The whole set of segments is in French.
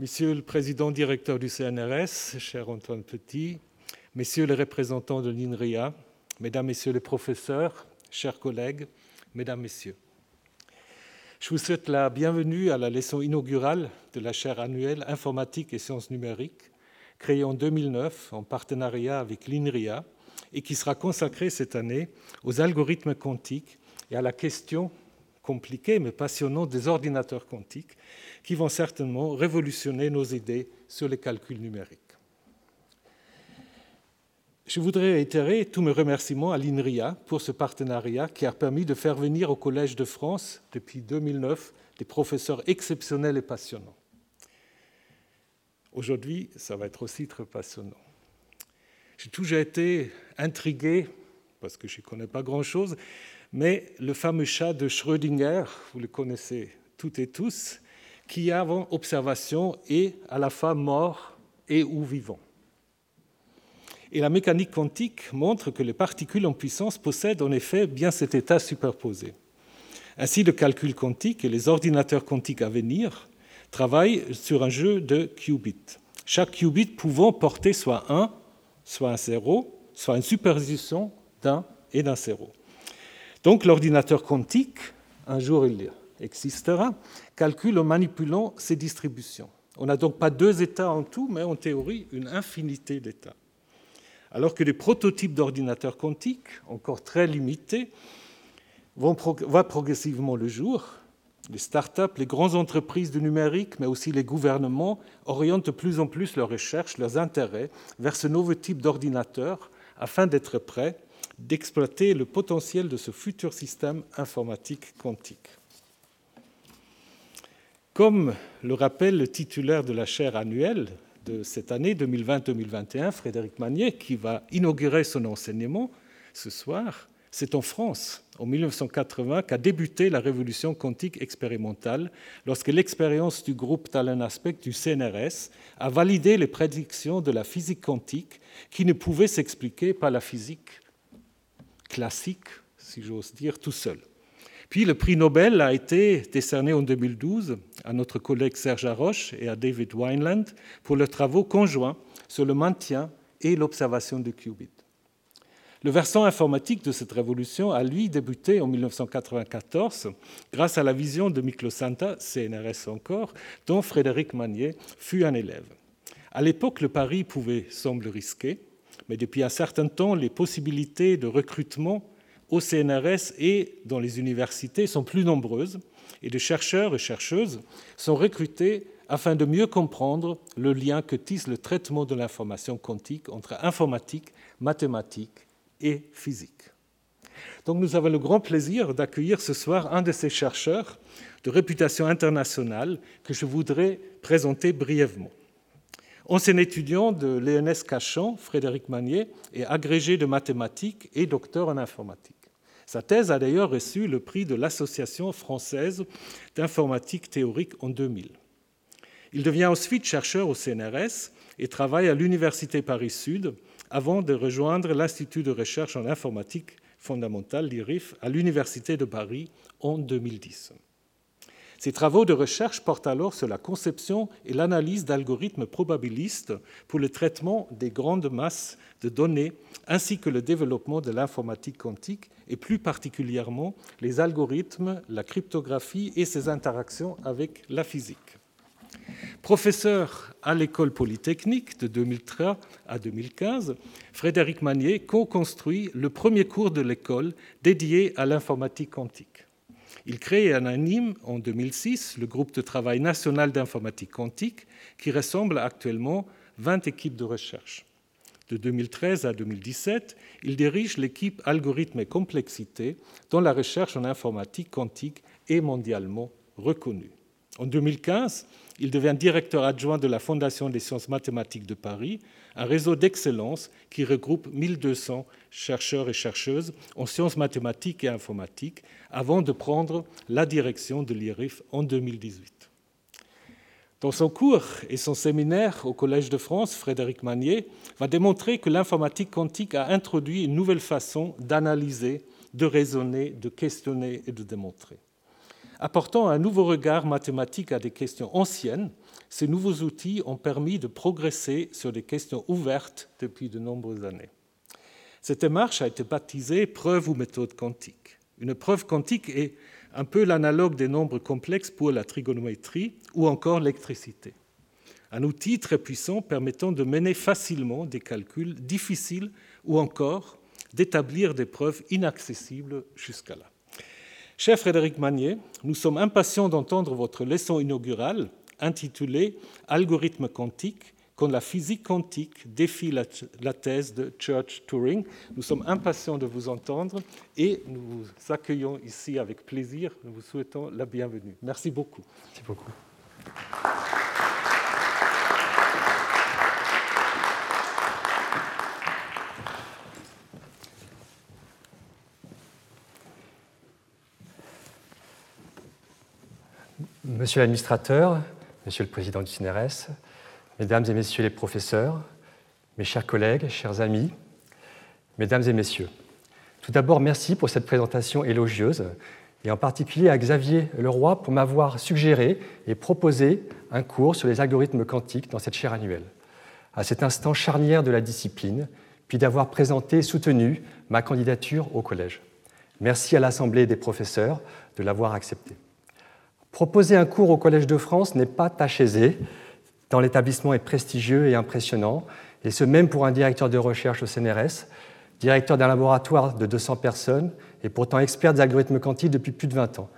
Monsieur le Président directeur du CNRS, cher Antoine Petit, Messieurs les représentants de l'INRIA, Mesdames, Messieurs les professeurs, chers collègues, Mesdames, Messieurs. Je vous souhaite la bienvenue à la leçon inaugurale de la chaire annuelle Informatique et sciences numériques, créée en 2009 en partenariat avec l'INRIA et qui sera consacrée cette année aux algorithmes quantiques et à la question compliquée mais passionnante des ordinateurs quantiques qui vont certainement révolutionner nos idées sur les calculs numériques. Je voudrais réitérer tous mes remerciements à l'INRIA pour ce partenariat qui a permis de faire venir au Collège de France, depuis 2009, des professeurs exceptionnels et passionnants. Aujourd'hui, ça va être aussi très passionnant. J'ai toujours été intrigué, parce que je ne connais pas grand-chose, mais le fameux chat de Schrödinger, vous le connaissez toutes et tous, qui avant observation est à la fois mort et ou vivant. Et la mécanique quantique montre que les particules en puissance possèdent en effet bien cet état superposé. Ainsi, le calcul quantique et les ordinateurs quantiques à venir travaillent sur un jeu de qubits. Chaque qubit pouvant porter soit un, soit un zéro, soit une superposition d'un et d'un zéro. Donc l'ordinateur quantique, un jour il existera, calcule en manipulant ces distributions. On n'a donc pas deux états en tout, mais en théorie une infinité d'états alors que les prototypes d'ordinateurs quantiques, encore très limités, vont voir progressivement le jour. Les start-up, les grandes entreprises du numérique, mais aussi les gouvernements orientent de plus en plus leurs recherches, leurs intérêts vers ce nouveau type d'ordinateur afin d'être prêts d'exploiter le potentiel de ce futur système informatique quantique. Comme le rappelle le titulaire de la chaire annuelle de cette année 2020-2021, Frédéric Magnier, qui va inaugurer son enseignement ce soir, c'est en France, en 1980, qu'a débuté la révolution quantique expérimentale, lorsque l'expérience du groupe Talent Aspect du CNRS a validé les prédictions de la physique quantique qui ne pouvaient s'expliquer par la physique classique, si j'ose dire, tout seul. Puis le prix Nobel a été décerné en 2012 à notre collègue Serge Haroche et à David Wineland pour leurs travaux conjoints sur le maintien et l'observation du qubit. Le versant informatique de cette révolution a, lui, débuté en 1994 grâce à la vision de Miklo Santa, CNRS encore, dont Frédéric Magnier fut un élève. À l'époque, le pari pouvait sembler risqué, mais depuis un certain temps, les possibilités de recrutement au CNRS et dans les universités sont plus nombreuses et de chercheurs et chercheuses sont recrutés afin de mieux comprendre le lien que tisse le traitement de l'information quantique entre informatique, mathématiques et physique. Donc nous avons le grand plaisir d'accueillir ce soir un de ces chercheurs de réputation internationale que je voudrais présenter brièvement. Ancien étudiant de l'ENS Cachan, Frédéric Magnier est agrégé de mathématiques et docteur en informatique. Sa thèse a d'ailleurs reçu le prix de l'Association française d'informatique théorique en 2000. Il devient ensuite chercheur au CNRS et travaille à l'Université Paris-Sud avant de rejoindre l'Institut de recherche en informatique fondamentale, l'IRIF, à l'Université de Paris en 2010. Ses travaux de recherche portent alors sur la conception et l'analyse d'algorithmes probabilistes pour le traitement des grandes masses de données, ainsi que le développement de l'informatique quantique et plus particulièrement les algorithmes, la cryptographie et ses interactions avec la physique. Professeur à l'école polytechnique de 2003 à 2015, Frédéric Magnier co-construit le premier cours de l'école dédié à l'informatique quantique. Il crée et anime en 2006 le groupe de travail national d'informatique quantique qui ressemble actuellement 20 équipes de recherche. De 2013 à 2017, il dirige l'équipe Algorithmes et complexité dont la recherche en informatique quantique est mondialement reconnue. En 2015, il devient directeur adjoint de la Fondation des sciences mathématiques de Paris, un réseau d'excellence qui regroupe 1200 chercheurs et chercheuses en sciences mathématiques et informatiques, avant de prendre la direction de l'IRIF en 2018. Dans son cours et son séminaire au Collège de France, Frédéric Magnier va démontrer que l'informatique quantique a introduit une nouvelle façon d'analyser, de raisonner, de questionner et de démontrer. Apportant un nouveau regard mathématique à des questions anciennes, ces nouveaux outils ont permis de progresser sur des questions ouvertes depuis de nombreuses années. Cette démarche a été baptisée preuve ou méthode quantique. Une preuve quantique est un peu l'analogue des nombres complexes pour la trigonométrie ou encore l'électricité. Un outil très puissant permettant de mener facilement des calculs difficiles ou encore d'établir des preuves inaccessibles jusqu'à là. Cher Frédéric Magnier, nous sommes impatients d'entendre votre leçon inaugurale intitulée Algorithme quantique quand la physique quantique défie la, thèse de Church Turing. Nous sommes impatients de vous entendre et nous vous accueillons ici avec plaisir. Nous vous souhaitons la bienvenue. Merci beaucoup. Merci beaucoup. Monsieur l'administrateur, Monsieur le Président du CNRS, Mesdames et Messieurs les professeurs, mes chers collègues, chers amis, Mesdames et Messieurs, tout d'abord merci pour cette présentation élogieuse et en particulier à Xavier Leroy pour m'avoir suggéré et proposé un cours sur les algorithmes quantiques dans cette chaire annuelle, à cet instant charnière de la discipline, puis d'avoir présenté et soutenu ma candidature au collège. Merci à l'Assemblée des professeurs de l'avoir accepté. Proposer un cours au Collège de France n'est pas tâche aisée, tant l'établissement est prestigieux et impressionnant, et ce même pour un directeur de recherche au CNRS, directeur d'un laboratoire de 200 personnes et pourtant expert des algorithmes quantiques depuis plus de 20 ans.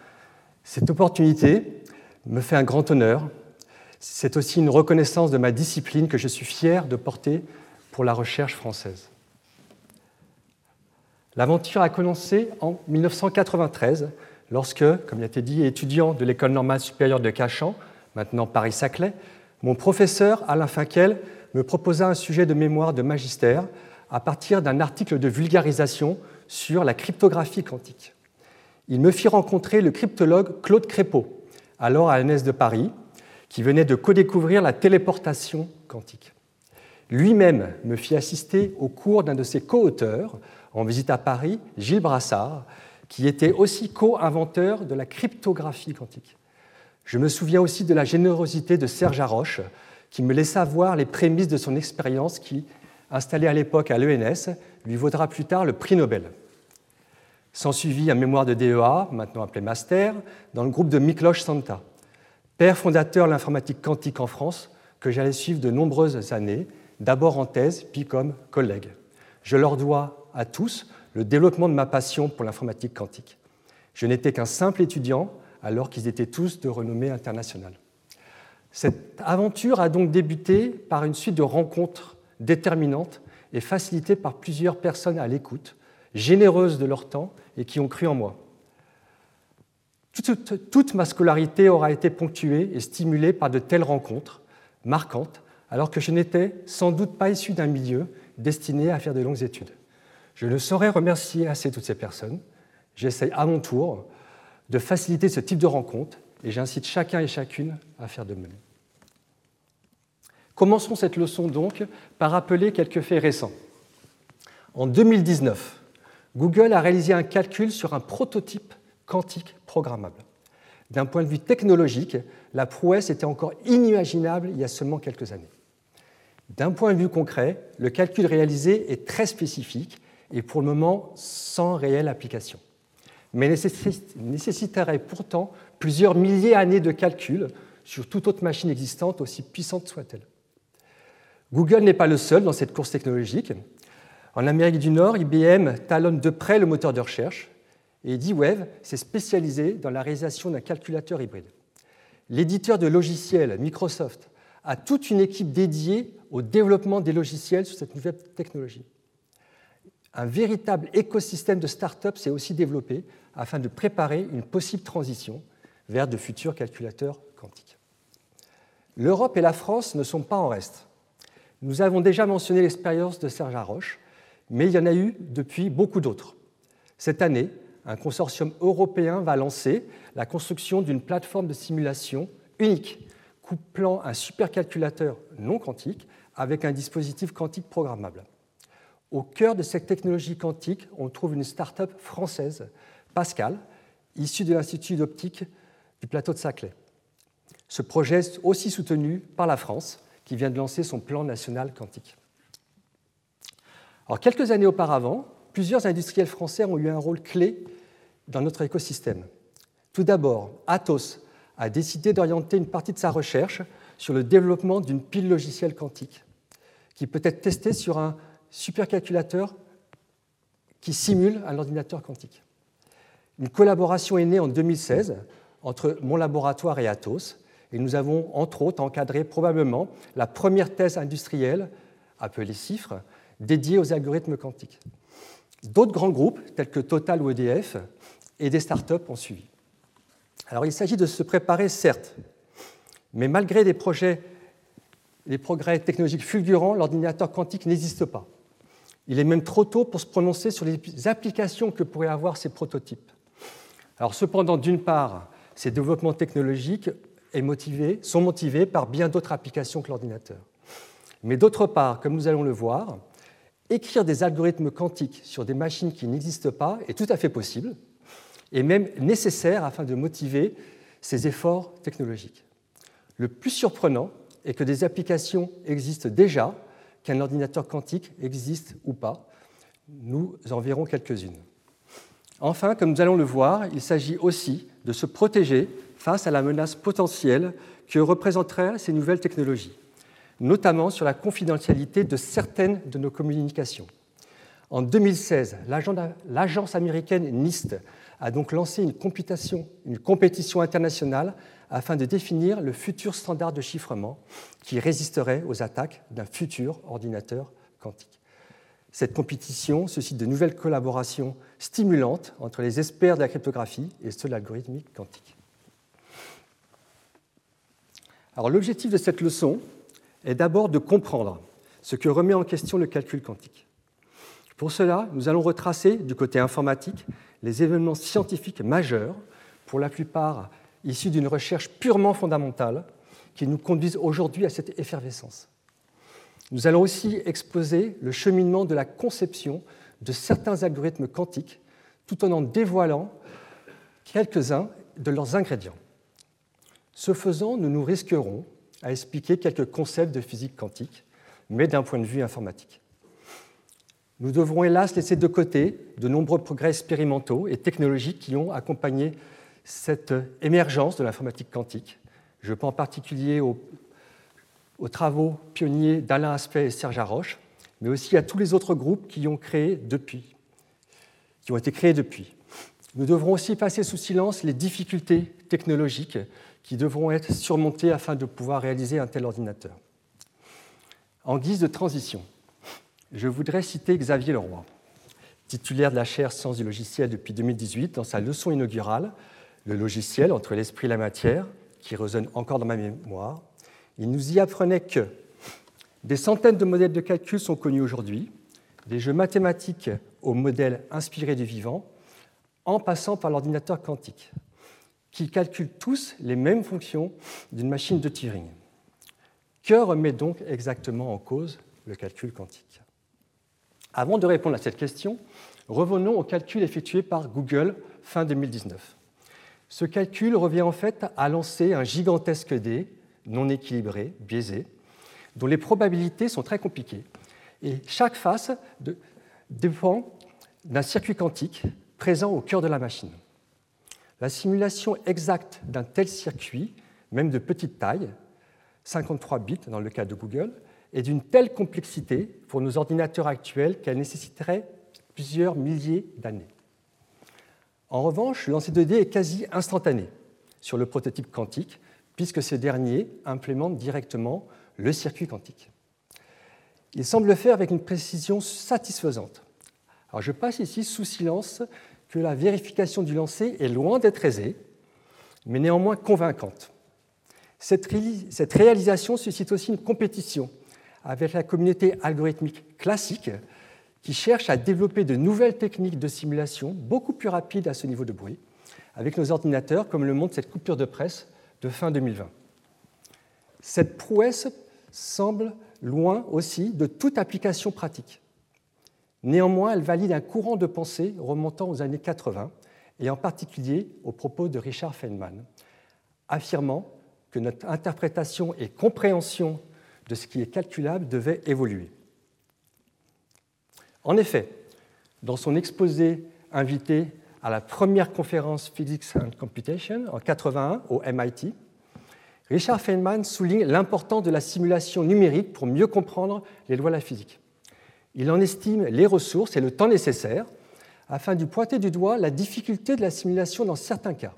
Cette opportunité me fait un grand honneur. C'est aussi une reconnaissance de ma discipline que je suis fier de porter pour la recherche française. L'aventure a commencé en 1993 lorsque, comme il a été dit, étudiant de l'École normale supérieure de Cachan, maintenant Paris-Saclay, mon professeur Alain Finkel me proposa un sujet de mémoire de magistère à partir d'un article de vulgarisation sur la cryptographie quantique. Il me fit rencontrer le cryptologue Claude Crépeau, alors à l'ENS de Paris, qui venait de co-découvrir la téléportation quantique. Lui-même me fit assister au cours d'un de ses co-auteurs en visite à Paris, Gilles Brassard, qui était aussi co-inventeur de la cryptographie quantique. Je me souviens aussi de la générosité de Serge Haroche, qui me laissa voir les prémices de son expérience qui, installée à l'époque à l'ENS, lui vaudra plus tard le prix Nobel. S'ensuivit un mémoire de DEA, maintenant appelé Master, dans le groupe de Miklos Santa, père fondateur de l'informatique quantique en France, que j'allais suivre de nombreuses années, d'abord en thèse, puis comme collègue. Je leur dois à tous le développement de ma passion pour l'informatique quantique. Je n'étais qu'un simple étudiant alors qu'ils étaient tous de renommée internationale. Cette aventure a donc débuté par une suite de rencontres déterminantes et facilitées par plusieurs personnes à l'écoute, généreuses de leur temps et qui ont cru en moi. Toute, toute, ma scolarité aura été ponctuée et stimulée par de telles rencontres marquantes, alors que je n'étais sans doute pas issu d'un milieu destiné à faire de longues études. Je ne saurais remercier assez toutes ces personnes. J'essaye à mon tour de faciliter ce type de rencontre et j'incite chacun et chacune à faire de même. Commençons cette leçon donc par rappeler quelques faits récents. En 2019, Google a réalisé un calcul sur un prototype quantique programmable. D'un point de vue technologique, la prouesse était encore inimaginable il y a seulement quelques années. D'un point de vue concret, le calcul réalisé est très spécifique et pour le moment sans réelle application. Mais nécessiterait pourtant plusieurs milliers d'années de calcul sur toute autre machine existante, aussi puissante soit-elle. Google n'est pas le seul dans cette course technologique. En Amérique du Nord, IBM talonne de près le moteur de recherche et D-Wave s'est spécialisé dans la réalisation d'un calculateur hybride. L'éditeur de logiciels, Microsoft, a toute une équipe dédiée au développement des logiciels sur cette nouvelle technologie un véritable écosystème de start-up s'est aussi développé afin de préparer une possible transition vers de futurs calculateurs quantiques. L'Europe et la France ne sont pas en reste. Nous avons déjà mentionné l'expérience de Serge Haroche, mais il y en a eu depuis beaucoup d'autres. Cette année, un consortium européen va lancer la construction d'une plateforme de simulation unique, couplant un supercalculateur non quantique avec un dispositif quantique programmable. Au cœur de cette technologie quantique, on trouve une start-up française, Pascal, issue de l'Institut d'optique du plateau de Saclay. Ce projet est aussi soutenu par la France, qui vient de lancer son plan national quantique. Quelques années auparavant, plusieurs industriels français ont eu un rôle clé dans notre écosystème. Tout d'abord, Atos a décidé d'orienter une partie de sa recherche sur le développement d'une pile logicielle quantique, qui peut être testée sur un supercalculateur qui simule un ordinateur quantique. Une collaboration est née en 2016 entre mon laboratoire et Atos, et nous avons entre autres encadré probablement la première thèse industrielle, appelée CIFRE, dédiée aux algorithmes quantiques. D'autres grands groupes, tels que Total ou EDF, et des startups ont suivi. Alors il s'agit de se préparer, certes, mais malgré des projets, des progrès technologiques fulgurants, l'ordinateur quantique n'existe pas. Il est même trop tôt pour se prononcer sur les applications que pourraient avoir ces prototypes. Alors cependant, d'une part, ces développements technologiques sont motivés par bien d'autres applications que l'ordinateur. Mais d'autre part, comme nous allons le voir, écrire des algorithmes quantiques sur des machines qui n'existent pas est tout à fait possible et même nécessaire afin de motiver ces efforts technologiques. Le plus surprenant est que des applications existent déjà, qu'un ordinateur quantique existe ou pas. Nous en verrons quelques-unes. Enfin, comme nous allons le voir, il s'agit aussi de se protéger face à la menace potentielle que représenteraient ces nouvelles technologies, notamment sur la confidentialité de certaines de nos communications. En 2016, l'agence américaine NIST a donc lancé une une compétition internationale afin de définir le futur standard de chiffrement qui résisterait aux attaques d'un futur ordinateur quantique. Cette compétition suscite de nouvelles collaborations stimulantes entre les experts de la cryptographie et ceux de l'algorithmique quantique. Alors l'objectif de cette leçon est d'abord de comprendre ce que remet en question le calcul quantique. Pour cela, nous allons retracer du côté informatique les événements scientifiques majeurs, pour la plupart issus d'une recherche purement fondamentale, qui nous conduisent aujourd'hui à cette effervescence. Nous allons aussi exposer le cheminement de la conception de certains algorithmes quantiques, tout en en dévoilant quelques-uns de leurs ingrédients. Ce faisant, nous nous risquerons à expliquer quelques concepts de physique quantique, mais d'un point de vue informatique. Nous devrons hélas laisser de côté de nombreux progrès expérimentaux et technologiques qui ont accompagné cette émergence de l'informatique quantique. Je pense en particulier aux, travaux pionniers d'Alain Aspect et Serge Haroche, mais aussi à tous les autres groupes qui ont créé depuis, qui ont été créés depuis. Nous devrons aussi passer sous silence les difficultés technologiques qui devront être surmontées afin de pouvoir réaliser un tel ordinateur. En guise de transition, je voudrais citer Xavier Leroy, titulaire de la chaire Sciences du logiciel depuis 2018, dans sa leçon inaugurale, Le logiciel entre l'esprit et la matière, qui résonne encore dans ma mémoire. Il nous y apprenait que des centaines de modèles de calcul sont connus aujourd'hui, des jeux mathématiques aux modèles inspirés du vivant, en passant par l'ordinateur quantique, qui calcule tous les mêmes fonctions d'une machine de Turing. Que remet donc exactement en cause le calcul quantique? Avant de répondre à cette question, revenons au calcul effectué par Google fin 2019. Ce calcul revient en fait à lancer un gigantesque dé non équilibré, biaisé, dont les probabilités sont très compliquées. Et chaque face dépend d'un circuit quantique présent au cœur de la machine. La simulation exacte d'un tel circuit, même de petite taille, 53 bits dans le cas de Google, est d'une telle complexité pour nos ordinateurs actuels qu'elle nécessiterait plusieurs milliers d'années. En revanche, le lancer de dés est quasi instantané sur le prototype quantique, puisque ce dernier implémente directement le circuit quantique. Il semble le faire avec une précision satisfaisante. Je passe ici sous silence que la vérification du lancer est loin d'être aisée, mais néanmoins convaincante. Cette réalisation suscite aussi une compétition avec la communauté algorithmique classique qui cherche à développer de nouvelles techniques de simulation beaucoup plus rapides à ce niveau de bruit avec nos ordinateurs, comme le montre cette coupure de presse de fin 2020. Cette prouesse semble loin aussi de toute application pratique. Néanmoins, elle valide un courant de pensée remontant aux années 80, et en particulier aux propos de Richard Feynman, affirmant que notre interprétation et compréhension de ce qui est calculable devaient évoluer. En effet, dans son exposé invité à la première conférence Physics and Computation en 81 au MIT, Richard Feynman souligne l'importance de la simulation numérique pour mieux comprendre les lois de la physique. Il en estime les ressources et le temps nécessaires afin de pointer du doigt la difficulté de la simulation dans certains cas.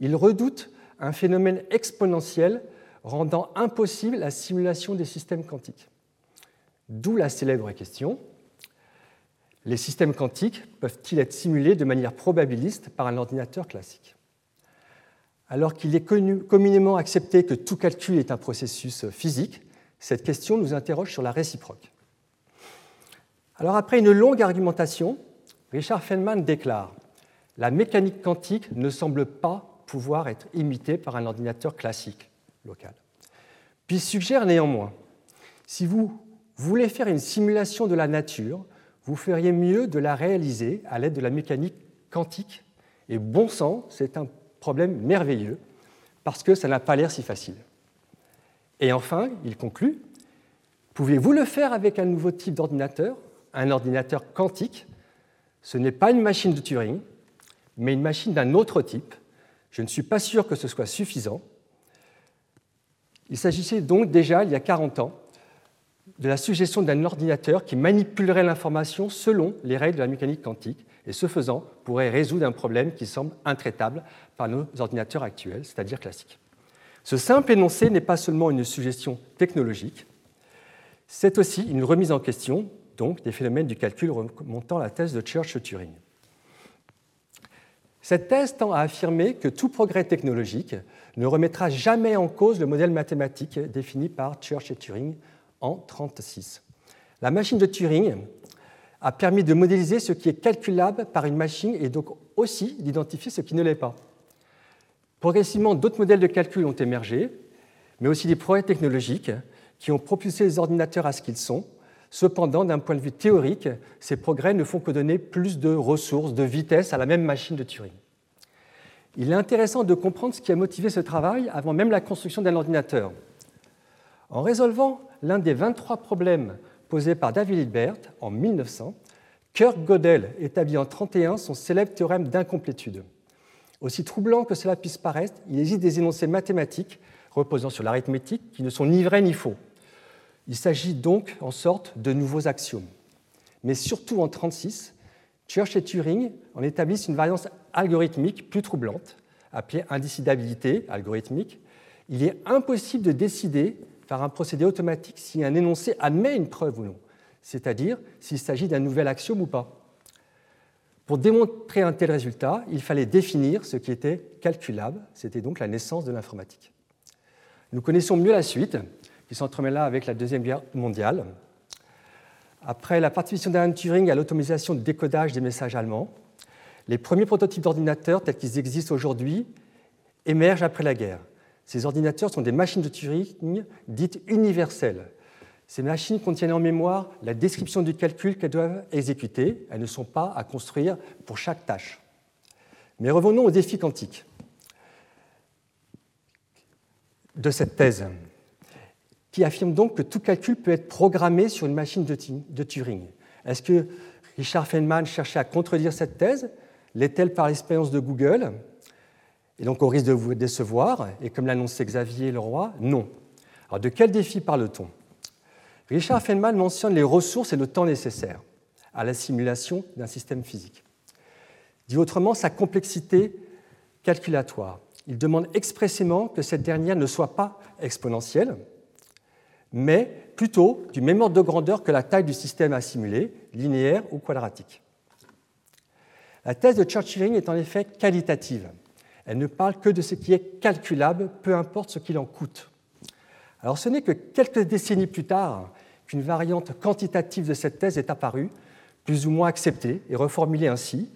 Il redoute un phénomène exponentiel rendant impossible la simulation des systèmes quantiques. D'où la célèbre question les systèmes quantiques peuvent-ils être simulés de manière probabiliste par un ordinateur classique? Alors qu'il est communément accepté que tout calcul est un processus physique, cette question nous interroge sur la réciproque. Alors après une longue argumentation, Richard Feynman déclare La mécanique quantique ne semble pas pouvoir être imitée par un ordinateur classique local. Puis il suggère néanmoins si vous voulez faire une simulation de la nature, vous feriez mieux de la réaliser à l'aide de la mécanique quantique. Et bon sang, c'est un problème merveilleux, parce que ça n'a pas l'air si facile. Et enfin, il conclut, pouvez-vous le faire avec un nouveau type d'ordinateur, un ordinateur quantique? Ce n'est pas une machine de Turing, mais une machine d'un autre type. Je ne suis pas sûr que ce soit suffisant. Il s'agissait donc déjà, il y a 40 ans, de la suggestion d'un ordinateur qui manipulerait l'information selon les règles de la mécanique quantique et ce faisant pourrait résoudre un problème qui semble intraitable par nos ordinateurs actuels, c'est-à-dire classiques. Ce simple énoncé n'est pas seulement une suggestion technologique, c'est aussi une remise en question donc, des phénomènes du calcul remontant à la thèse de Church-Turing. Cette thèse tend à affirmer que tout progrès technologique ne remettra jamais en cause le modèle mathématique défini par Church et Turing en 1936. La machine de Turing a permis de modéliser ce qui est calculable par une machine et donc aussi d'identifier ce qui ne l'est pas. Progressivement, d'autres modèles de calcul ont émergé, mais aussi des progrès technologiques qui ont propulsé les ordinateurs à ce qu'ils sont. Cependant, d'un point de vue théorique, ces progrès ne font que donner plus de ressources, de vitesse à la même machine de Turing. Il est intéressant de comprendre ce qui a motivé ce travail avant même la construction d'un ordinateur. En résolvant l'un des 23 problèmes posés par David Hilbert en 1900, Kirk Gödel établit en 1931 son célèbre théorème d'incomplétude. Aussi troublant que cela puisse paraître, il existe des énoncés mathématiques reposant sur l'arithmétique qui ne sont ni vrais ni faux. Il s'agit donc en sorte de nouveaux axiomes. Mais surtout en 1936, Church et Turing en établissent une variance algorithmique plus troublante, appelée indécidabilité algorithmique. Il est impossible de décider par un procédé automatique si un énoncé admet une preuve ou non, c'est-à-dire s'il s'agit d'un nouvel axiome ou pas. Pour démontrer un tel résultat, il fallait définir ce qui était calculable, c'était donc la naissance de l'informatique. Nous connaissons mieux la suite, qui s'entremêla avec la Deuxième Guerre mondiale. Après la participation d'Alan Turing à l'automatisation du décodage des messages allemands, les premiers prototypes d'ordinateurs tels qu'ils existent aujourd'hui émergent après la guerre. Ces ordinateurs sont des machines de Turing dites universelles. Ces machines contiennent en mémoire la description du calcul qu'elles doivent exécuter. Elles ne sont pas à construire pour chaque tâche. Mais revenons au défi quantique de cette thèse, qui affirme donc que tout calcul peut être programmé sur une machine de Turing. Est-ce que Richard Feynman cherchait à contredire cette thèse? L'est-elle par l'expérience de Google? Et donc au risque de vous décevoir, et comme l'annonçait Xavier Leroy, non. Alors de quel défi parle-t-on? Richard Feynman mentionne les ressources et le temps nécessaires à la simulation d'un système physique. Dit autrement, sa complexité calculatoire. Il demande expressément que cette dernière ne soit pas exponentielle, mais plutôt du même ordre de grandeur que la taille du système à simuler, linéaire ou quadratique. La thèse de Churchill est en effet qualitative. Elle ne parle que de ce qui est calculable, peu importe ce qu'il en coûte. Alors ce n'est que quelques décennies plus tard qu'une variante quantitative de cette thèse est apparue, plus ou moins acceptée et reformulée ainsi.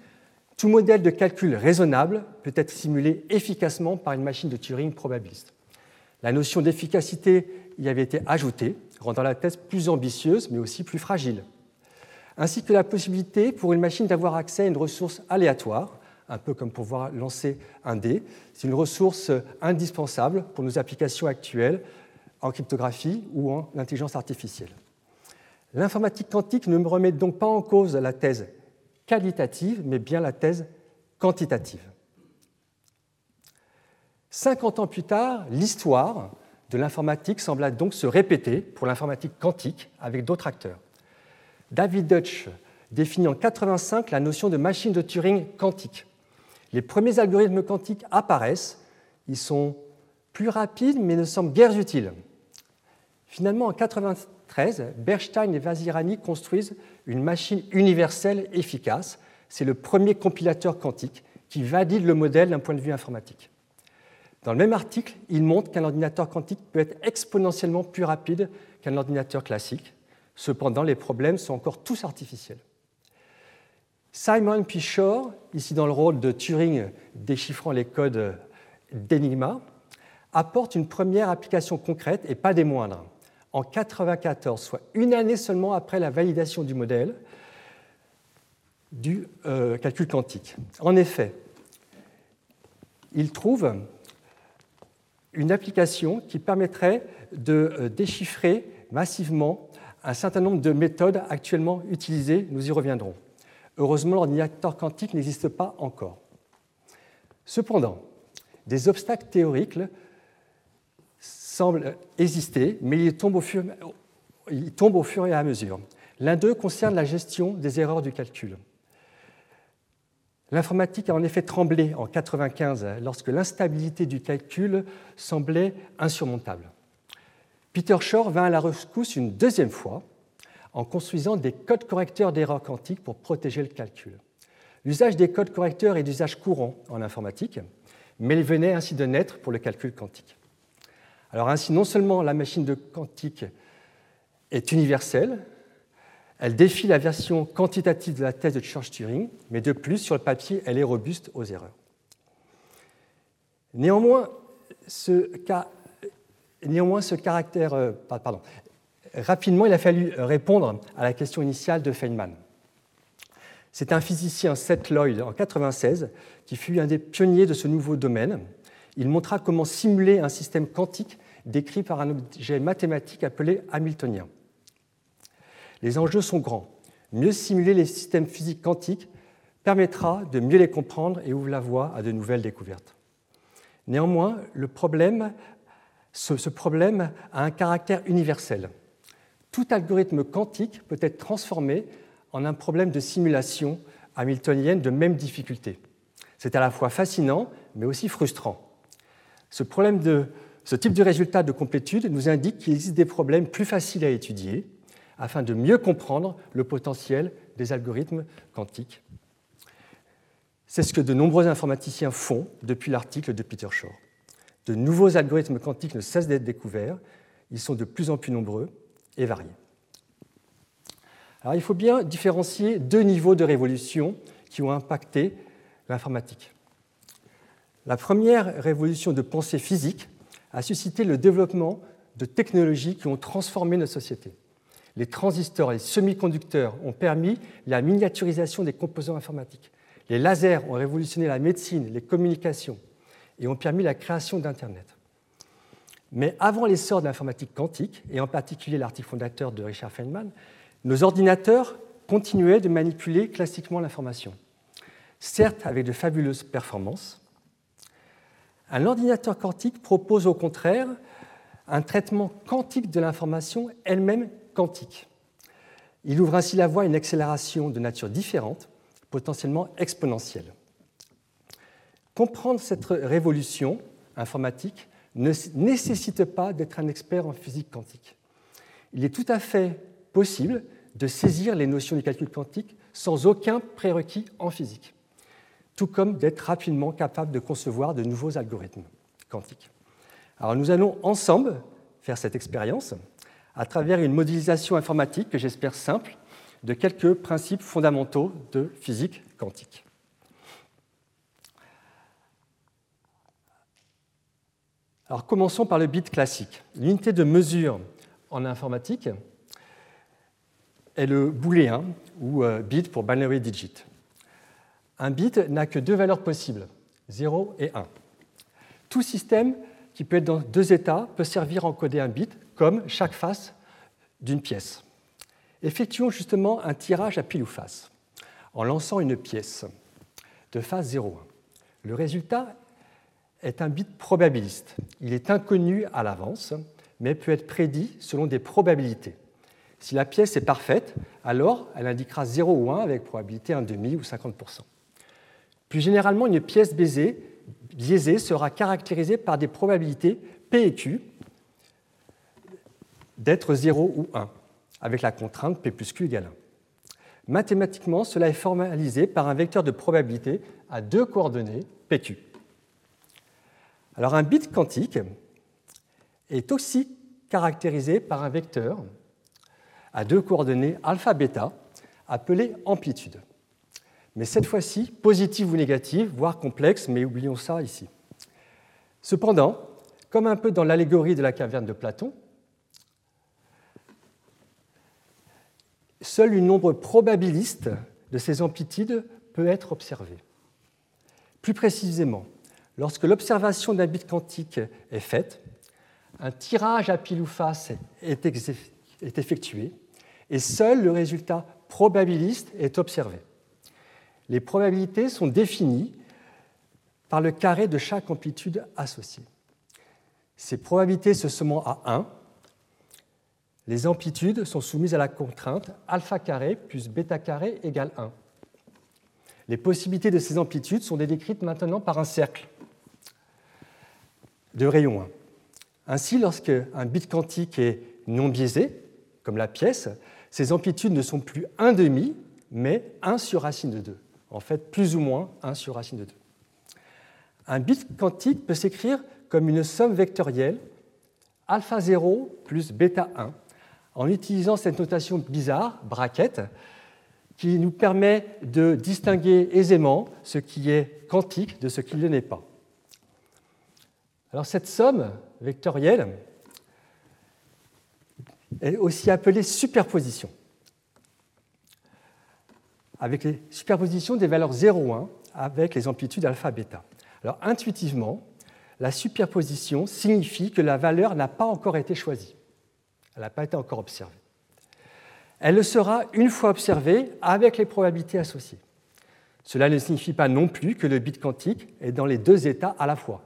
Tout modèle de calcul raisonnable peut être simulé efficacement par une machine de Turing probabiliste. La notion d'efficacité y avait été ajoutée, rendant la thèse plus ambitieuse mais aussi plus fragile, ainsi que la possibilité pour une machine d'avoir accès à une ressource aléatoire, un peu comme pouvoir lancer un dé. C'est une ressource indispensable pour nos applications actuelles en cryptographie ou en intelligence artificielle. L'informatique quantique ne me remet donc pas en cause la thèse qualitative, mais bien la thèse quantitative. 50 ans plus tard, l'histoire de l'informatique sembla donc se répéter pour l'informatique quantique avec d'autres acteurs. David Deutsch définit en 1985 la notion de machine de Turing quantique. Les premiers algorithmes quantiques apparaissent, ils sont plus rapides mais ne semblent guère utiles. Finalement, en 1993, Bernstein et Vazirani construisent une machine universelle efficace. C'est le premier compilateur quantique qui valide le modèle d'un point de vue informatique. Dans le même article, il montre qu'un ordinateur quantique peut être exponentiellement plus rapide qu'un ordinateur classique. Cependant, les problèmes sont encore tous artificiels. Simon P. Shore, ici dans le rôle de Turing déchiffrant les codes d'Enigma, apporte une première application concrète et pas des moindres. En 1994, soit une année seulement après la validation du modèle du euh, calcul quantique. En effet, il trouve une application qui permettrait de euh, déchiffrer massivement un certain nombre de méthodes actuellement utilisées, nous y reviendrons. Heureusement, l'ordinateur quantique n'existe pas encore. Cependant, des obstacles théoriques semblent exister, mais ils tombent au fur, et à mesure. L'un d'eux concerne la gestion des erreurs du calcul. L'informatique a en effet tremblé en 1995 lorsque l'instabilité du calcul semblait insurmontable. Peter Shor vint à la rescousse une deuxième fois en construisant des codes correcteurs d'erreurs quantiques pour protéger le calcul. L'usage des codes correcteurs est d'usage courant en informatique, mais il venait ainsi de naître pour le calcul quantique. Alors ainsi, non seulement la machine de quantique est universelle, elle défie la version quantitative de la thèse de Church-Turing, mais de plus, sur le papier, elle est robuste aux erreurs. Néanmoins, ce, caractère, euh, pardon, rapidement, il a fallu répondre à la question initiale de Feynman. C'est un physicien, Seth Lloyd, en 1996, qui fut un des pionniers de ce nouveau domaine. Il montra comment simuler un système quantique décrit par un objet mathématique appelé hamiltonien. Les enjeux sont grands. Mieux simuler les systèmes physiques quantiques permettra de mieux les comprendre et ouvre la voie à de nouvelles découvertes. Néanmoins, ce problème a un caractère universel tout algorithme quantique peut être transformé en un problème de simulation hamiltonienne de même difficulté. C'est à la fois fascinant, mais aussi frustrant. Ce, type de résultat de complétude nous indique qu'il existe des problèmes plus faciles à étudier afin de mieux comprendre le potentiel des algorithmes quantiques. C'est ce que de nombreux informaticiens font depuis l'article de Peter Shor. De nouveaux algorithmes quantiques ne cessent d'être découverts, ils sont de plus en plus nombreux, et. Alors, il faut bien différencier deux niveaux de révolution qui ont impacté l'informatique. La première révolution de pensée physique a suscité le développement de technologies qui ont transformé nos sociétés. Les transistors et les semi-conducteurs ont permis la miniaturisation des composants informatiques. Les lasers ont révolutionné la médecine, les communications et ont permis la création d'Internet. Mais avant l'essor de l'informatique quantique, et en particulier l'article fondateur de Richard Feynman, nos ordinateurs continuaient de manipuler classiquement l'information. Certes, avec de fabuleuses performances, un ordinateur quantique propose au contraire un traitement quantique de l'information elle-même quantique. Il ouvre ainsi la voie à une accélération de nature différente, potentiellement exponentielle. Comprendre cette révolution informatique ne nécessite pas d'être un expert en physique quantique. Il est tout à fait possible de saisir les notions du calcul quantique sans aucun prérequis en physique, tout comme d'être rapidement capable de concevoir de nouveaux algorithmes quantiques. Alors nous allons ensemble faire cette expérience à travers une modélisation informatique que j'espère simple de quelques principes fondamentaux de physique quantique. Alors commençons par le bit classique. L'unité de mesure en informatique est le booléen ou euh, bit pour binary digit. Un bit n'a que deux valeurs possibles, 0 et 1. Tout système qui peut être dans deux états peut servir à encoder un bit comme chaque face d'une pièce. Effectuons justement un tirage à pile ou face en lançant une pièce de phase 0,1. Le résultat est un bit probabiliste. Il est inconnu à l'avance, mais peut être prédit selon des probabilités. Si la pièce est parfaite, alors elle indiquera 0 ou 1 avec probabilité 1,5 ou 50%. Plus généralement, une pièce biaisée, sera caractérisée par des probabilités P et Q d'être 0 ou 1, avec la contrainte P plus Q égale 1. Mathématiquement, cela est formalisé par un vecteur de probabilité à deux coordonnées, PQ. Alors un bit quantique est aussi caractérisé par un vecteur à deux coordonnées alpha-bêta appelé amplitude. Mais cette fois-ci, positive ou négative, voire complexe, mais oublions ça ici. Cependant, comme un peu dans l'allégorie de la caverne de Platon, seul un nombre probabiliste de ces amplitudes peut être observé. Plus précisément, lorsque l'observation d'un bit quantique est faite, un tirage à pile ou face est effectué et seul le résultat probabiliste est observé. Les probabilités sont définies par le carré de chaque amplitude associée. Ces probabilités se summant à 1 les amplitudes sont soumises à la contrainte alpha carré plus bêta carré égale 1. Les possibilités de ces amplitudes sont décrites maintenant par un cercle de rayon 1. Ainsi, lorsque un bit quantique est non biaisé, comme la pièce, ces amplitudes ne sont plus 1,5, mais 1 sur racine de 2. En fait, plus ou moins 1 sur racine de 2. Un bit quantique peut s'écrire comme une somme vectorielle alpha 0 plus bêta 1 en utilisant cette notation bizarre, bracket, qui nous permet de distinguer aisément ce qui est quantique de ce qui ne l'est pas. Alors cette somme vectorielle est aussi appelée superposition, avec les superpositions des valeurs 0, 1 avec les amplitudes alpha, bêta. Alors intuitivement, la superposition signifie que la valeur n'a pas encore été choisie. Elle n'a pas été encore observée. Elle le sera une fois observée avec les probabilités associées. Cela ne signifie pas non plus que le bit quantique est dans les deux états à la fois.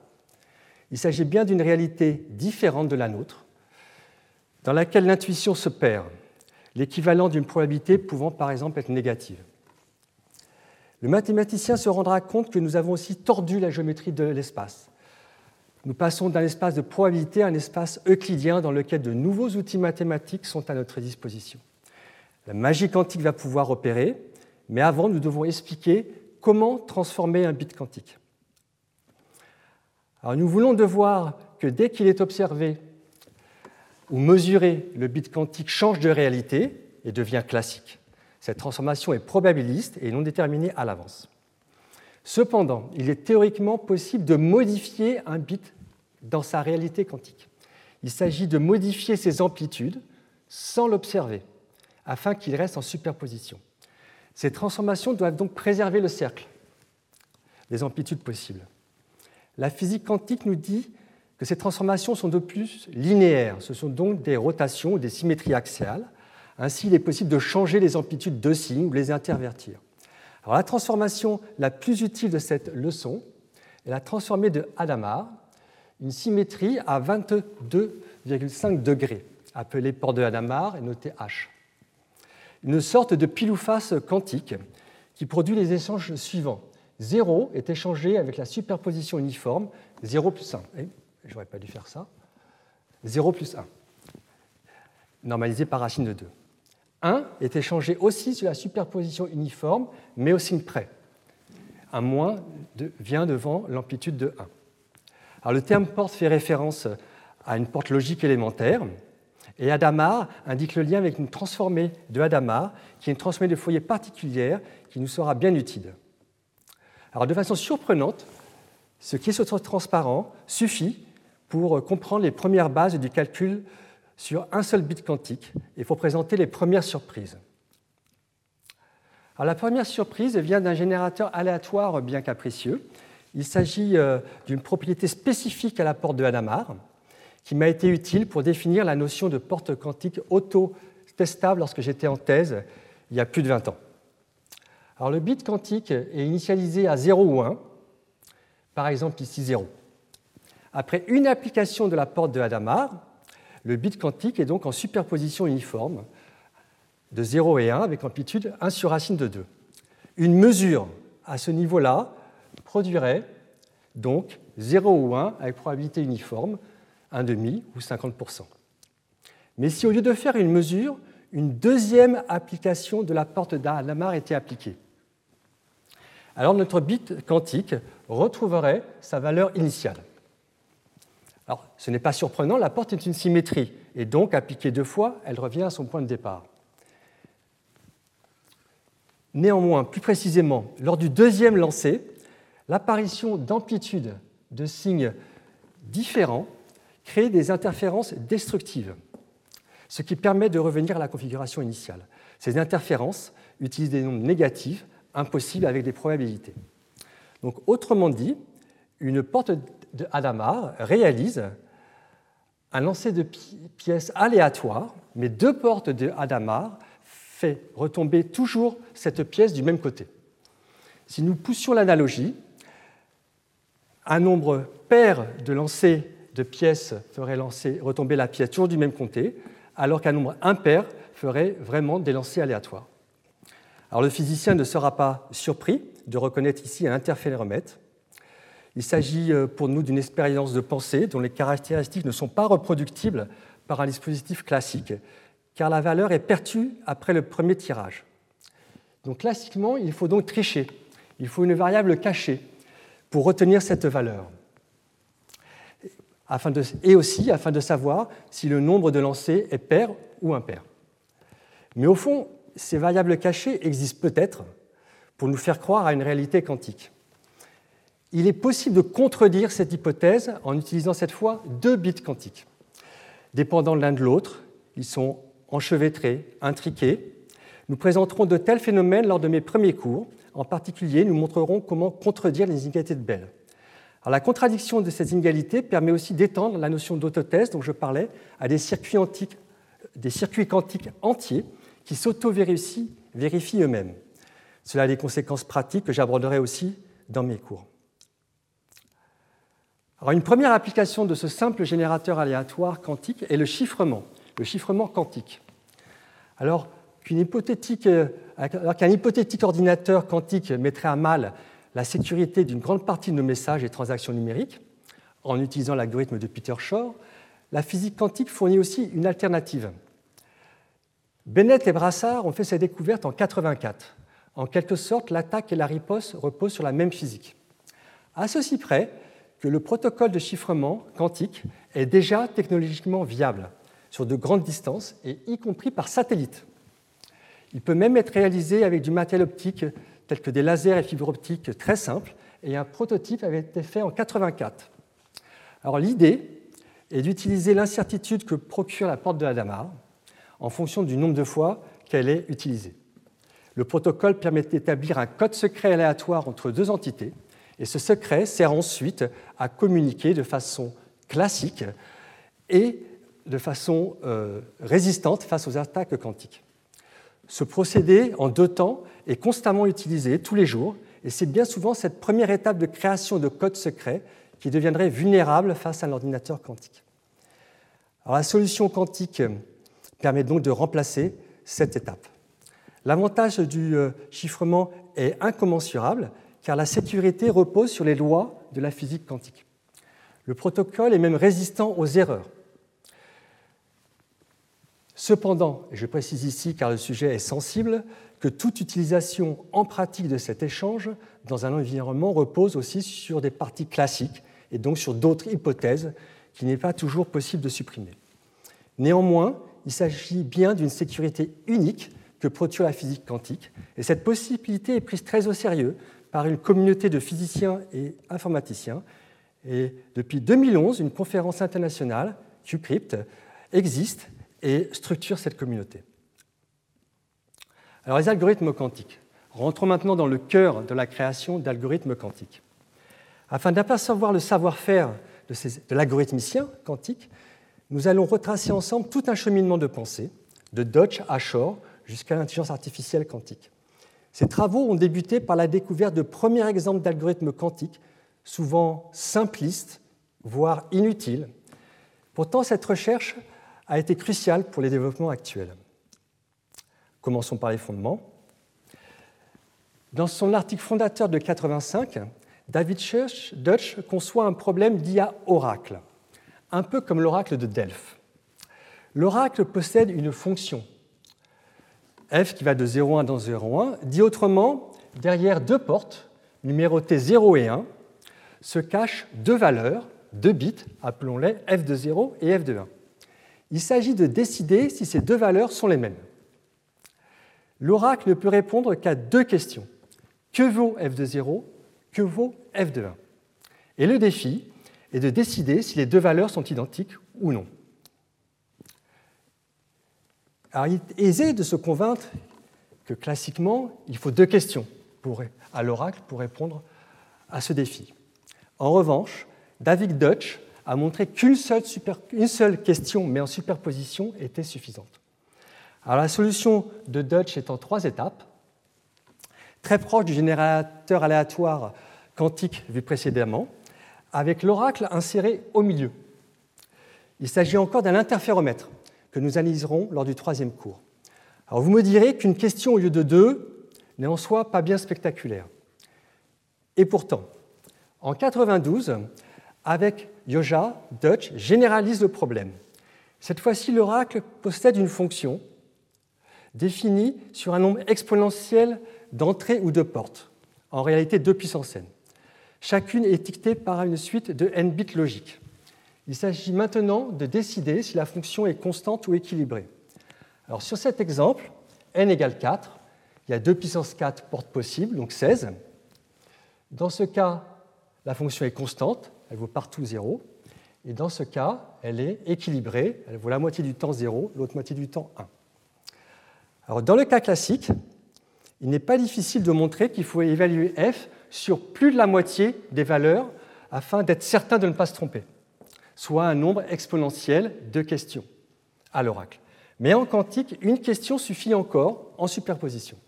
Il s'agit bien d'une réalité différente de la nôtre, dans laquelle l'intuition se perd, l'équivalent d'une probabilité pouvant par exemple être négative. Le mathématicien se rendra compte que nous avons aussi tordu la géométrie de l'espace nous passons d'un espace de probabilité à un espace euclidien dans lequel de nouveaux outils mathématiques sont à notre disposition. La magie quantique va pouvoir opérer, mais avant, nous devons expliquer comment transformer un bit quantique. Alors, nous voulons de voir que dès qu'il est observé ou mesuré, le bit quantique change de réalité et devient classique. Cette transformation est probabiliste et non déterminée à l'avance. Cependant, il est théoriquement possible de modifier un bit dans sa réalité quantique. Il s'agit de modifier ses amplitudes sans l'observer, afin qu'il reste en superposition. Ces transformations doivent donc préserver le cercle des amplitudes possibles. La physique quantique nous dit que ces transformations sont de plus linéaires, ce sont donc des rotations ou des symétries axiales. Ainsi, il est possible de changer les amplitudes de signes ou les intervertir. La transformation la plus utile de cette leçon est la transformée de Hadamard, une symétrie à 22,5 degrés, appelée port de Hadamard et notée H. Une sorte de pile quantique qui produit les échanges suivants. 0 est échangé avec la superposition uniforme 0 plus 1. Eh, j'aurais pas dû faire ça. 0 plus 1, normalisé par racine de 2. 1 est échangé aussi sur la superposition uniforme, mais au signe près. Un moins vient devant l'amplitude de 1. Alors, le terme porte fait référence à une porte logique élémentaire, et Hadamard indique le lien avec une transformée de Hadamard, qui est une transformée de Fourier particulière qui nous sera bien utile. De façon surprenante, ce qui est transparent suffit pour comprendre les premières bases du calcul sur un seul bit quantique et pour présenter les premières surprises. la première surprise vient d'un générateur aléatoire bien capricieux. Il s'agit euh, d'une propriété spécifique à la porte de Hadamard qui m'a été utile pour définir la notion de porte quantique auto-testable lorsque j'étais en thèse il y a plus de 20 ans. Alors, le bit quantique est initialisé à 0 ou 1, par exemple ici 0. Après une application de la porte de Hadamard, le bit quantique est donc en superposition uniforme de 0 et 1 avec amplitude 1 sur racine de 2. Une mesure à ce niveau-là produirait donc 0 ou 1 avec probabilité uniforme, 1,5 ou 50%. Mais si au lieu de faire une mesure, une deuxième application de la porte d'Adamar était appliquée, alors notre bit quantique retrouverait sa valeur initiale. Alors, ce n'est pas surprenant, la porte est une symétrie, et donc appliquée deux fois, elle revient à son point de départ. Néanmoins, plus précisément, lors du deuxième lancer, l'apparition d'amplitudes de signes différents crée des interférences destructives, ce qui permet de revenir à la configuration initiale. Ces interférences utilisent des nombres négatifs, impossibles avec des probabilités. Donc, autrement dit, une porte de Hadamard réalise un lancer de pièces aléatoires, mais deux portes de Hadamard fait retomber toujours cette pièce du même côté. Si nous poussions l'analogie, un nombre pair de lancers de pièces ferait retomber la pièce toujours du même côté, alors qu'un nombre impair ferait vraiment des lancers aléatoires. Alors le physicien ne sera pas surpris de reconnaître ici un interféromètre. Il s'agit euh, pour nous d'une expérience de pensée dont les caractéristiques ne sont pas reproductibles par un dispositif classique, car la valeur est perçue après le premier tirage. Donc classiquement, il faut donc tricher. Il faut une variable cachée pour retenir cette valeur. et aussi afin de savoir si le nombre de lancers est pair ou impair. Mais au fond, ces variables cachées existent peut-être pour nous faire croire à une réalité quantique. Il est possible de contredire cette hypothèse en utilisant cette fois deux bits quantiques. Dépendant l'un de l'autre, ils sont enchevêtrés, intriqués. Nous présenterons de tels phénomènes lors de mes premiers cours. En particulier, nous montrerons comment contredire les inégalités de Bell. La contradiction de ces inégalités permet aussi d'étendre la notion d'autothèse dont je parlais à des circuits, des circuits quantiques entiers qui s'auto-vérifient eux-mêmes. Cela a des conséquences pratiques que j'aborderai aussi dans mes cours. Alors, une première application de ce simple générateur aléatoire quantique est le chiffrement le chiffrement quantique. Alors qu'un hypothétique, euh, hypothétique ordinateur quantique mettrait à mal la sécurité d'une grande partie de nos messages et transactions numériques, en utilisant l'algorithme de Peter Shor, la physique quantique fournit aussi une alternative. Bennett et Brassard ont fait ces découvertes en 84. En quelque sorte, l'attaque et la riposte reposent sur la même physique. À ceci près que le protocole de chiffrement quantique est déjà technologiquement viable sur de grandes distances, et y compris par satellite. Il peut même être réalisé avec du matériel optique tel que des lasers et fibres optiques très simples, et un prototype avait été fait en 84. Alors l'idée est d'utiliser l'incertitude que procure la porte de Hadamard en fonction du nombre de fois qu'elle est utilisée. Le protocole permet d'établir un code secret aléatoire entre deux entités, et ce secret sert ensuite à communiquer de façon classique et de façon euh, résistante face aux attaques quantiques. Ce procédé, en deux temps, est constamment utilisé tous les jours, et c'est bien souvent cette première étape de création de code secret qui deviendrait vulnérable face à l'ordinateur quantique. La solution quantique permet donc de remplacer cette étape. L'avantage du euh, chiffrement est incommensurable car la sécurité repose sur les lois de la physique quantique. Le protocole est même résistant aux erreurs. Cependant, et je précise ici car le sujet est sensible, que toute utilisation en pratique de cet échange dans un environnement repose aussi sur des parties classiques et donc sur d'autres hypothèses qu'il n'est pas toujours possible de supprimer. Néanmoins, il s'agit bien d'une sécurité unique que produit la physique quantique, et cette possibilité est prise très au sérieux par une communauté de physiciens et informaticiens. Et depuis 2011, une conférence internationale, QCrypt, existe et structure cette communauté. Alors les algorithmes quantiques. Rentrons maintenant dans le cœur de la création d'algorithmes quantiques. Afin d'apercevoir le savoir-faire de, l'algorithmicien quantique, nous allons retracer ensemble tout un cheminement de pensée, de Dodge à Shor jusqu'à l'intelligence artificielle quantique. Ces travaux ont débuté par la découverte de premiers exemples d'algorithmes quantiques, souvent simplistes, voire inutiles. Pourtant, cette recherche a été cruciale pour les développements actuels. Commençons par les fondements. Dans son article fondateur de 85, David Dutch conçoit un problème d'IA oracle, un peu comme l'oracle de Delphes. L'oracle possède une fonction, f qui va de 0,1 dans 0,1. Dit autrement, derrière deux portes, numérotées 0 et 1, se cachent deux valeurs, deux bits, appelons-les f de 0 et f de 1. Il s'agit de décider si ces deux valeurs sont les mêmes. L'oracle ne peut répondre qu'à deux questions. Que vaut f de 0 Que vaut f de 1 Et le défi est de décider si les deux valeurs sont identiques ou non. Il est aisé de se convaincre que classiquement, il faut deux questions à l'oracle pour répondre à ce défi. En revanche, David Dutch a montré qu'une seule, question, mais en superposition, était suffisante. La solution de Dutch est en trois étapes très proche du générateur aléatoire quantique vu précédemment, avec l'oracle inséré au milieu. Il s'agit encore d'un interféromètre que nous analyserons lors du troisième cours. Alors vous me direz qu'une question au lieu de deux n'est en soi pas bien spectaculaire. Et pourtant, en 92, avec Yoja, Dutch généralise le problème. Cette fois-ci, l'oracle possède une fonction définie sur un nombre exponentiel d'entrée ou de porte, en réalité deux puissance n. Chacune est étiquetée par une suite de n bits logiques. Il s'agit maintenant de décider si la fonction est constante ou équilibrée. Alors sur cet exemple, n égale 4, il y a 2 puissance 4 portes possibles, donc 16. Dans ce cas, la fonction est constante, elle vaut partout 0. Et dans ce cas, elle est équilibrée, elle vaut la moitié du temps 0, l'autre moitié du temps 1. Alors dans le cas classique, il n'est pas difficile de montrer qu'il faut évaluer f sur plus de la moitié des valeurs afin d'être certain de ne pas se tromper, soit un nombre exponentiel de questions à l'oracle. Mais en quantique, une question suffit encore en superposition.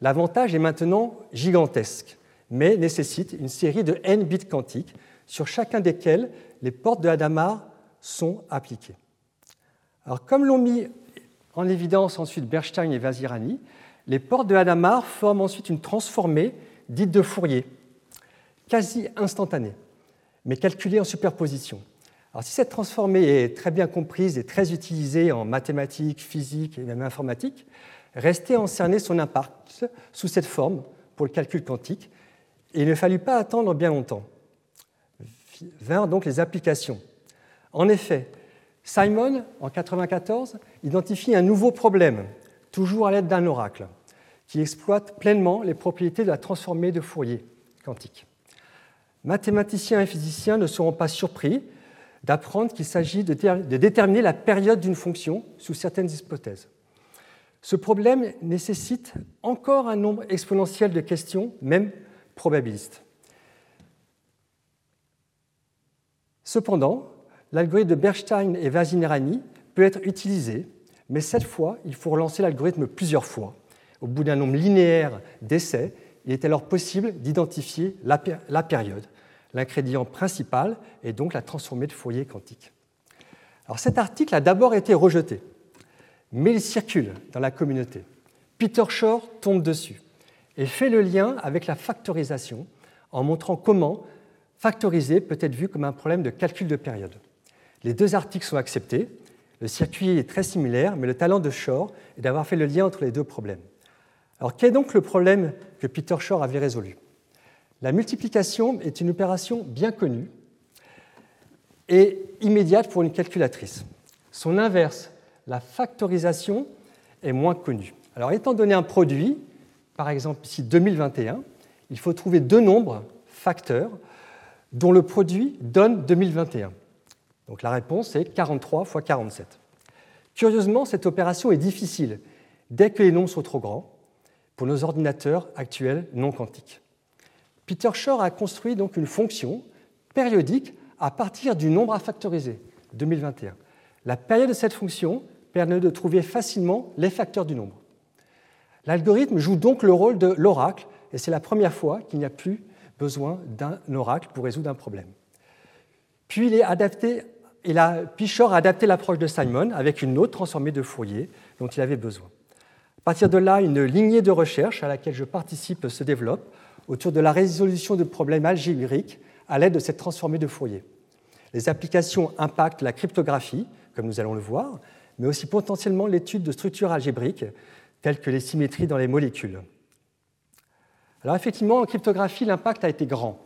L'avantage est maintenant gigantesque, mais nécessite une série de n bits quantiques sur chacun desquels les portes de Hadamard sont appliquées. Alors, comme l'ont mis en évidence ensuite Bernstein et Vazirani, les portes de Hadamard forment ensuite une transformée dite de Fourier, quasi instantanée, mais calculée en superposition. Alors, si cette transformée est très bien comprise et très utilisée en mathématiques, physique et même informatique, restait en son impact sous cette forme pour le calcul quantique, et il ne fallut pas attendre bien longtemps. Vinrent donc les applications. En effet, Simon, en 1994, identifie un nouveau problème, toujours à l'aide d'un oracle qui exploite pleinement les propriétés de la transformée de Fourier quantique. Mathématiciens et physiciens ne seront pas surpris d'apprendre qu'il s'agit de, déterminer la période d'une fonction sous certaines hypothèses. Ce problème nécessite encore un nombre exponentiel de questions, même probabilistes. Cependant, l'algorithme de Bernstein et Vasinerani peut être utilisé, mais cette fois, il faut relancer l'algorithme plusieurs fois au bout d'un nombre linéaire d'essais, il est alors possible d'identifier la, période. L'ingrédient principal est donc la transformée de Fourier quantique. Alors cet article a d'abord été rejeté, mais il circule dans la communauté. Peter Shor tombe dessus et fait le lien avec la factorisation en montrant comment factoriser peut être vu comme un problème de calcul de période. Les deux articles sont acceptés, le circuit est très similaire, mais le talent de Shor est d'avoir fait le lien entre les deux problèmes. Alors quel est donc le problème que Peter Shor avait résolu? La multiplication est une opération bien connue et immédiate pour une calculatrice. Son inverse, la factorisation, est moins connue. Alors étant donné un produit, par exemple ici 2021, il faut trouver deux nombres facteurs dont le produit donne 2021. Donc la réponse est 43 fois 47. Curieusement, cette opération est difficile dès que les nombres sont trop grands, pour nos ordinateurs actuels non quantiques. Peter Shor a construit donc une fonction périodique à partir du nombre à factoriser, 2021. La période de cette fonction permet de trouver facilement les facteurs du nombre. L'algorithme joue donc le rôle de l'oracle, et c'est la première fois qu'il n'y a plus besoin d'un oracle pour résoudre un problème. Puis il est adapté, et a, Pichor a adapté l'approche de Simon avec une autre transformée de Fourier dont il avait besoin. À partir de là, une lignée de recherche à laquelle je participe se développe autour de la résolution de problèmes algébriques à l'aide de cette transformée de Fourier. Les applications impactent la cryptographie, comme nous allons le voir, mais aussi potentiellement l'étude de structures algébriques telles que les symétries dans les molécules. Alors effectivement, en cryptographie, l'impact a été grand.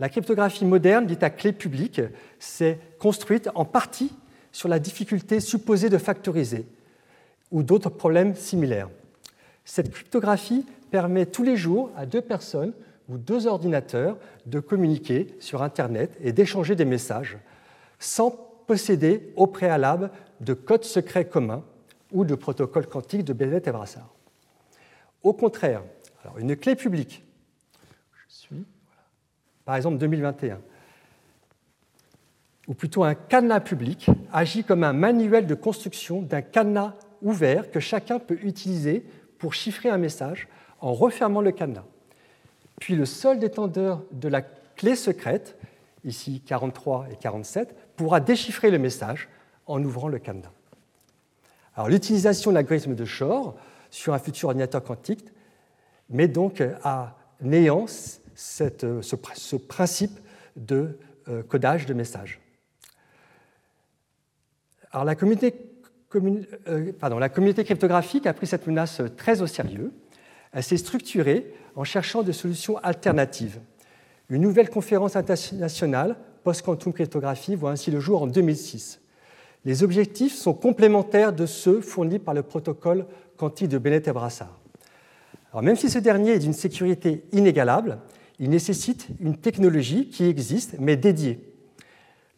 La cryptographie moderne, dite à clé publique, s'est construite en partie sur la difficulté supposée de factoriser ou d'autres problèmes similaires. Cette cryptographie permet tous les jours à deux personnes ou deux ordinateurs de communiquer sur Internet et d'échanger des messages sans posséder au préalable de codes secrets communs ou de protocoles quantiques de Bennett et Brassard. Au contraire, alors une clé publique, je suis, par exemple 2021, ou plutôt un cadenas public, agit comme un manuel de construction d'un cadenas ouvert que chacun peut utiliser pour chiffrer un message en refermant le cadenas. Puis le seul détendeur de la clé secrète, ici 43 et 47, pourra déchiffrer le message en ouvrant le cadenas. Alors l'utilisation de l'algorithme de Shor sur un futur ordinateur quantique met donc à néant ce, principe de euh, codage de messages. Alors la communauté, euh, la communauté cryptographique a pris cette menace très au sérieux. Elle s'est structurée en cherchant des solutions alternatives. Une nouvelle conférence internationale post-quantum cryptographie voit ainsi le jour en 2006. Les objectifs sont complémentaires de ceux fournis par le protocole quantique de Bennett et Brassard. Alors, même si ce dernier est d'une sécurité inégalable, il nécessite une technologie qui existe mais dédiée.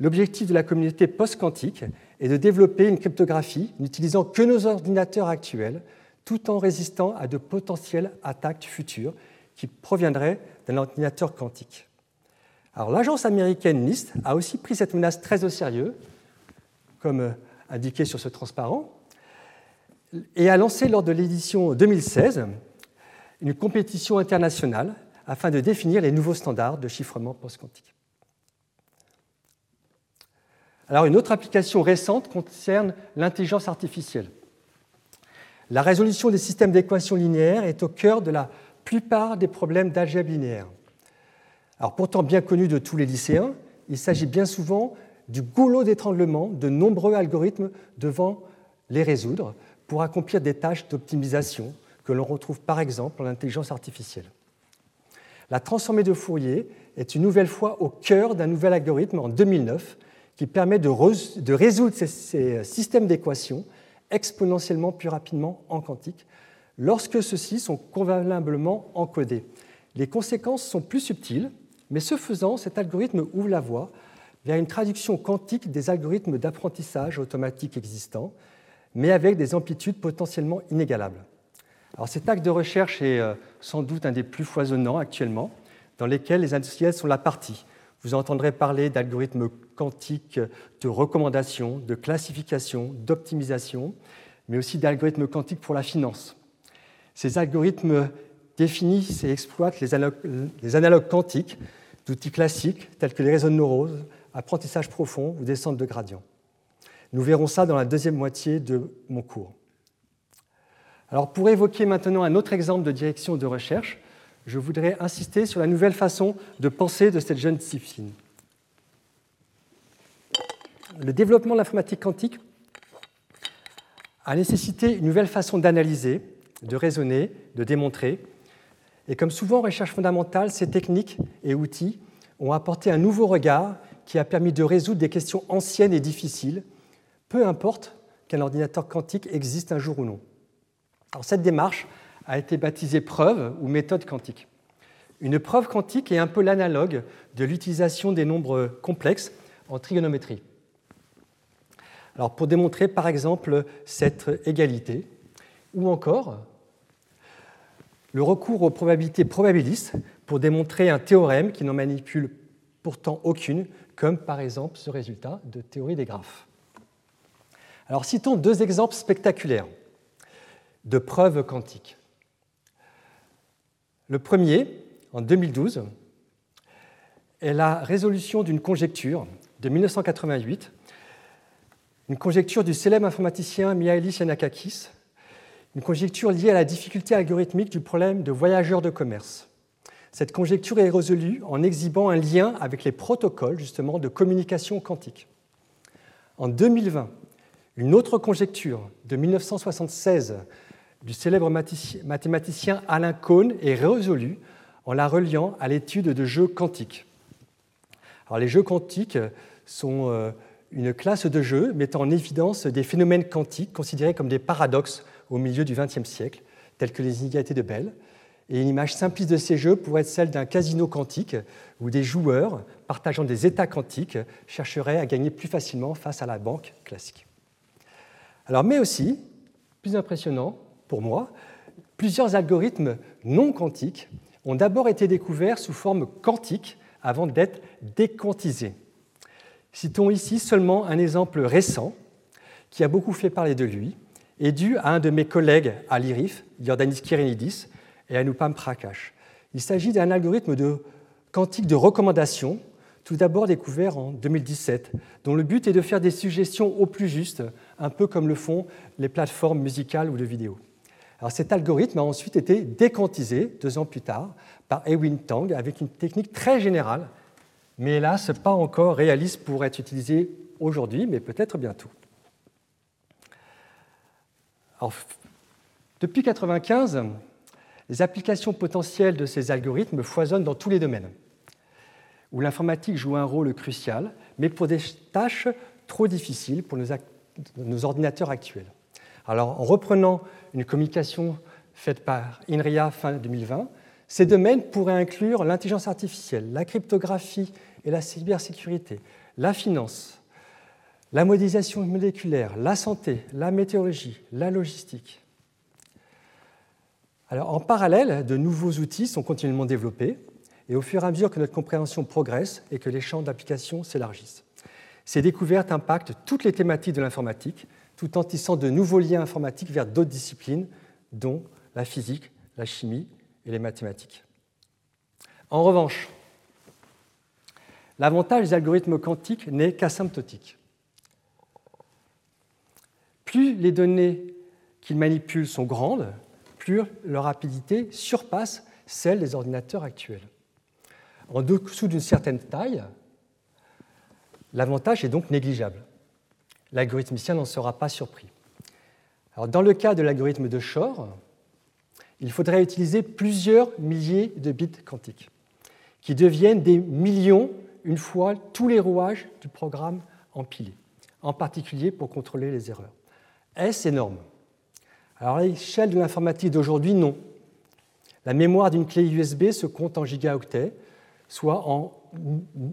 L'objectif de la communauté post-quantique est de développer une cryptographie n'utilisant que nos ordinateurs actuels, tout en résistant à de potentielles attaques futures qui proviendraient d'un ordinateur quantique. Alors l'agence américaine NIST a aussi pris cette menace très au sérieux, comme euh, indiqué sur ce transparent, et a lancé lors de l'édition 2016 une compétition internationale afin de définir les nouveaux standards de chiffrement post-quantique. Alors une autre application récente concerne l'intelligence artificielle. La résolution des systèmes d'équations linéaires est au cœur de la plupart des problèmes d'algèbre linéaire. Alors pourtant bien connu de tous les lycéens, il s'agit bien souvent du goulot d'étranglement de nombreux algorithmes devant les résoudre pour accomplir des tâches d'optimisation que l'on retrouve par exemple en intelligence artificielle. La transformée de Fourier est une nouvelle fois au cœur d'un nouvel algorithme en 2009 qui permet de, résoudre ces systèmes d'équations exponentiellement plus rapidement en quantique lorsque ceux-ci sont convenablement encodés. Les conséquences sont plus subtiles, mais ce faisant, cet algorithme ouvre la voie vers une traduction quantique des algorithmes d'apprentissage automatique existants, mais avec des amplitudes potentiellement inégalables. Alors cet acte de recherche est euh, sans doute un des plus foisonnants actuellement, dans lesquels les industriels sont la partie. Vous entendrez parler d'algorithmes quantiques de recommandation, de classification, d'optimisation, mais aussi d'algorithmes quantiques pour la finance. Ces algorithmes définissent et exploitent les analogues, quantiques d'outils classiques tels que les réseaux de neurones, apprentissage profond ou descente de gradient. Nous verrons ça dans la deuxième moitié de mon cours. Alors pour évoquer maintenant un autre exemple de direction de recherche, je voudrais insister sur la nouvelle façon de penser de cette jeune discipline. Le développement de l'informatique quantique a nécessité une nouvelle façon d'analyser, de raisonner, de démontrer. Et comme souvent en recherche fondamentale, ces techniques et outils ont apporté un nouveau regard qui a permis de résoudre des questions anciennes et difficiles, peu importe qu'un ordinateur quantique existe un jour ou non. Cette démarche a été baptisée preuve ou méthode quantique. Une preuve quantique est un peu l'analogue de l'utilisation des nombres complexes en trigonométrie. Alors, pour démontrer par exemple cette égalité, ou encore le recours aux probabilités probabilistes pour démontrer un théorème qui n'en manipule pourtant aucune, comme par exemple ce résultat de théorie des graphes. Alors citons deux exemples spectaculaires de preuves quantiques. Le premier, en 2012, est la résolution d'une conjecture de 1988, une conjecture du célèbre informaticien Mihalis Yanakakis, une conjecture liée à la difficulté algorithmique du problème de voyageurs de commerce. Cette conjecture est résolue en exhibant un lien avec les protocoles justement de communication quantique. En 2020, une autre conjecture de 1976 du célèbre mathématicien Alain Cohn est résolue en la reliant à l'étude de jeux quantiques. Alors, les jeux quantiques sont euh, une classe de jeux mettant en évidence des phénomènes quantiques considérés comme des paradoxes au milieu du XXe siècle, tels que les inégalités de Bell. Et une image simpliste de ces jeux pourrait être celle d'un casino quantique, où des joueurs, partageant des états quantiques, chercheraient à gagner plus facilement face à la banque classique. Alors, mais aussi, plus impressionnant pour moi, plusieurs algorithmes non quantiques ont d'abord été découverts sous forme quantique avant d'être déquantisés. Citons ici seulement un exemple récent qui a beaucoup fait parler de lui et dû à un de mes collègues à l'IRIF, Yordanis Kirinidis, et Anupam Prakash. Il s'agit d'un algorithme de quantique de recommandation, tout d'abord découvert en 2017, dont le but est de faire des suggestions au plus juste, un peu comme le font les plateformes musicales ou de vidéo. Alors cet algorithme a ensuite été déquantisé deux ans plus tard par Ewin Tang avec une technique très générale, mais hélas pas encore réaliste pour être utilisée aujourd'hui, mais peut-être bientôt. depuis 1995, les applications potentielles de ces algorithmes foisonnent dans tous les domaines, où l'informatique joue un rôle crucial, mais pour des tâches trop difficiles pour nos, ordinateurs actuels. Alors, en reprenant une communication faite par INRIA fin 2020, ces domaines pourraient inclure l'intelligence artificielle, la cryptographie et la cybersécurité, la finance, la modélisation moléculaire, la santé, la météorologie, la logistique. Alors, en parallèle, de nouveaux outils sont continuellement développés, et au fur et à mesure que notre compréhension progresse et que les champs d'application s'élargissent. Ces découvertes impactent toutes les thématiques de l'informatique, tout en tissant de nouveaux liens informatiques vers d'autres disciplines, dont la physique, la chimie et les mathématiques. En revanche, l'avantage des algorithmes quantiques n'est qu'asymptotique. Plus les données qu'ils manipulent sont grandes, plus leur rapidité surpasse celle des ordinateurs actuels. En dessous d'une certaine taille, l'avantage est donc négligeable. L'algorithmicien n'en sera pas surpris. Dans le cas de l'algorithme de Shor, il faudrait utiliser plusieurs milliers de bits quantiques, qui deviennent des millions une fois tous les rouages du programme empilés, en particulier pour contrôler les erreurs. Est-ce énorme? Alors à l'échelle de l'informatique d'aujourd'hui, non. La mémoire d'une clé USB se compte en gigaoctets, soit en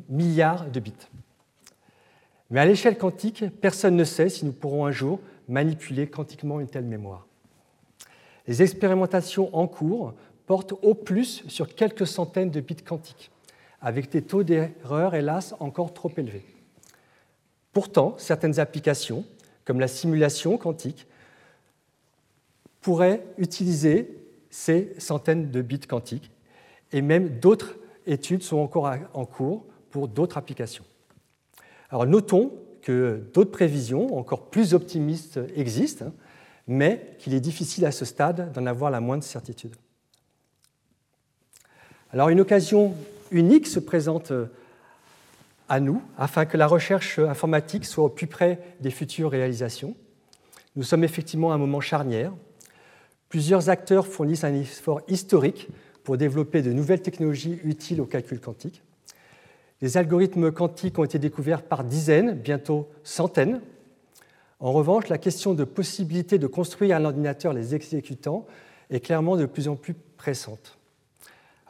milliards de bits. Mais à l'échelle quantique, personne ne sait si nous pourrons un jour manipuler quantiquement une telle mémoire. Les expérimentations en cours portent au plus sur quelques centaines de bits quantiques, avec des taux d'erreur, hélas, encore trop élevés. Pourtant, certaines applications, comme la simulation quantique, pourraient utiliser ces centaines de bits quantiques, et même d'autres études sont encore en cours pour d'autres applications. Notons que d'autres prévisions encore plus optimistes existent, hein, mais qu'il est difficile à ce stade d'en avoir la moindre certitude. Alors une occasion unique se présente euh, à nous afin que la recherche informatique soit au plus près des futures réalisations. Nous sommes effectivement à un moment charnière. Plusieurs acteurs fournissent un effort historique pour développer de nouvelles technologies utiles au calcul quantique. Les algorithmes quantiques ont été découverts par dizaines, bientôt centaines. En revanche, la question de possibilité de construire un ordinateur les exécutant est clairement de plus en plus pressante.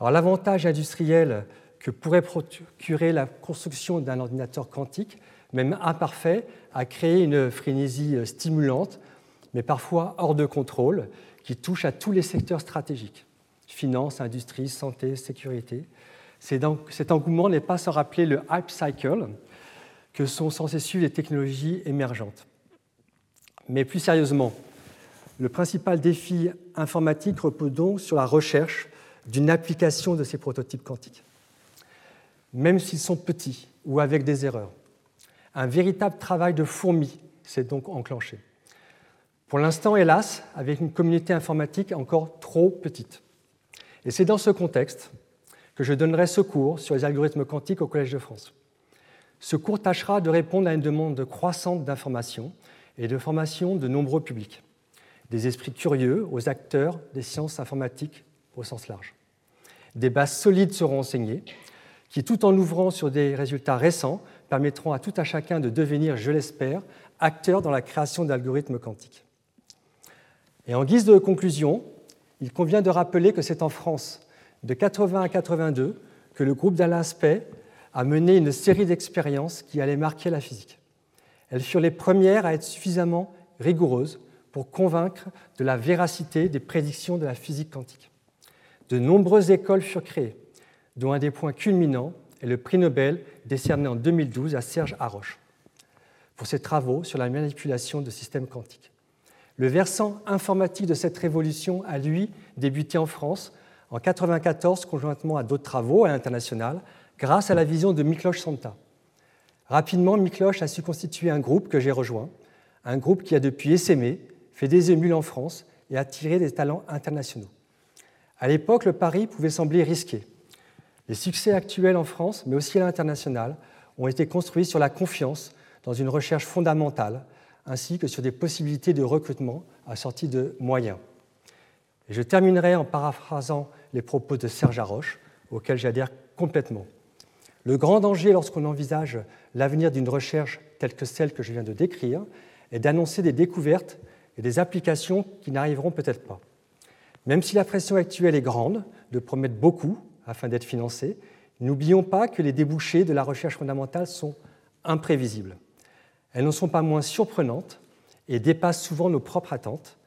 l'avantage industriel que pourrait procurer la construction d'un ordinateur quantique, même imparfait, a créé une frénésie stimulante, mais parfois hors de contrôle, qui touche à tous les secteurs stratégiques. finance, industrie, santé, sécurité. Cet engouement n'est pas sans rappeler le hype cycle que sont censées suivre les technologies émergentes. Mais plus sérieusement, le principal défi informatique repose donc sur la recherche d'une application de ces prototypes quantiques, même s'ils sont petits ou avec des erreurs. Un véritable travail de fourmi s'est donc enclenché. Pour l'instant, hélas, avec une communauté informatique encore trop petite. Et c'est dans ce contexte que je donnerai ce cours sur les algorithmes quantiques au Collège de France. Ce cours tâchera de répondre à une demande croissante d'information et de formation de nombreux publics, des esprits curieux aux acteurs des sciences informatiques au sens large. Des bases solides seront enseignées, qui, tout en ouvrant sur des résultats récents, permettront à tout à chacun de devenir, je l'espère, acteur dans la création d'algorithmes quantiques. Et en guise de conclusion, il convient de rappeler que c'est en France, de 80 à 82, que le groupe d'Alain Spey a mené une série d'expériences qui allaient marquer la physique. Elles furent les premières à être suffisamment rigoureuses pour convaincre de la véracité des prédictions de la physique quantique. De nombreuses écoles furent créées, dont un des points culminants est le prix Nobel décerné en 2012 à Serge Haroche pour ses travaux sur la manipulation de systèmes quantiques. Le versant informatique de cette révolution a, lui, débuté en France en 1994 conjointement à d'autres travaux à l'international grâce à la vision de Miklos Santa. Rapidement, Miklos a su constituer un groupe que j'ai rejoint, un groupe qui a depuis essaimé, fait des émules en France et attiré des talents internationaux. À l'époque, le pari pouvait sembler risqué. Les succès actuels en France, mais aussi à l'international, ont été construits sur la confiance dans une recherche fondamentale, ainsi que sur des possibilités de recrutement assorties de moyens. Je terminerai en paraphrasant les propos de Serge Haroche, auxquels j'adhère complètement. Le grand danger lorsqu'on envisage l'avenir d'une recherche telle que celle que je viens de décrire est d'annoncer des découvertes et des applications qui n'arriveront peut-être pas. Même si la pression actuelle est grande de promettre beaucoup afin d'être financée, n'oublions pas que les débouchés de la recherche fondamentale sont imprévisibles. Elles ne sont pas moins surprenantes et dépassent souvent nos propres attentes.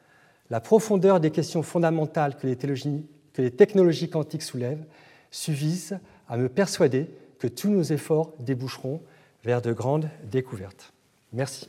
La profondeur des questions fondamentales que les technologies quantiques soulèvent suffisent à me persuader que tous nos efforts déboucheront vers de grandes découvertes. Merci.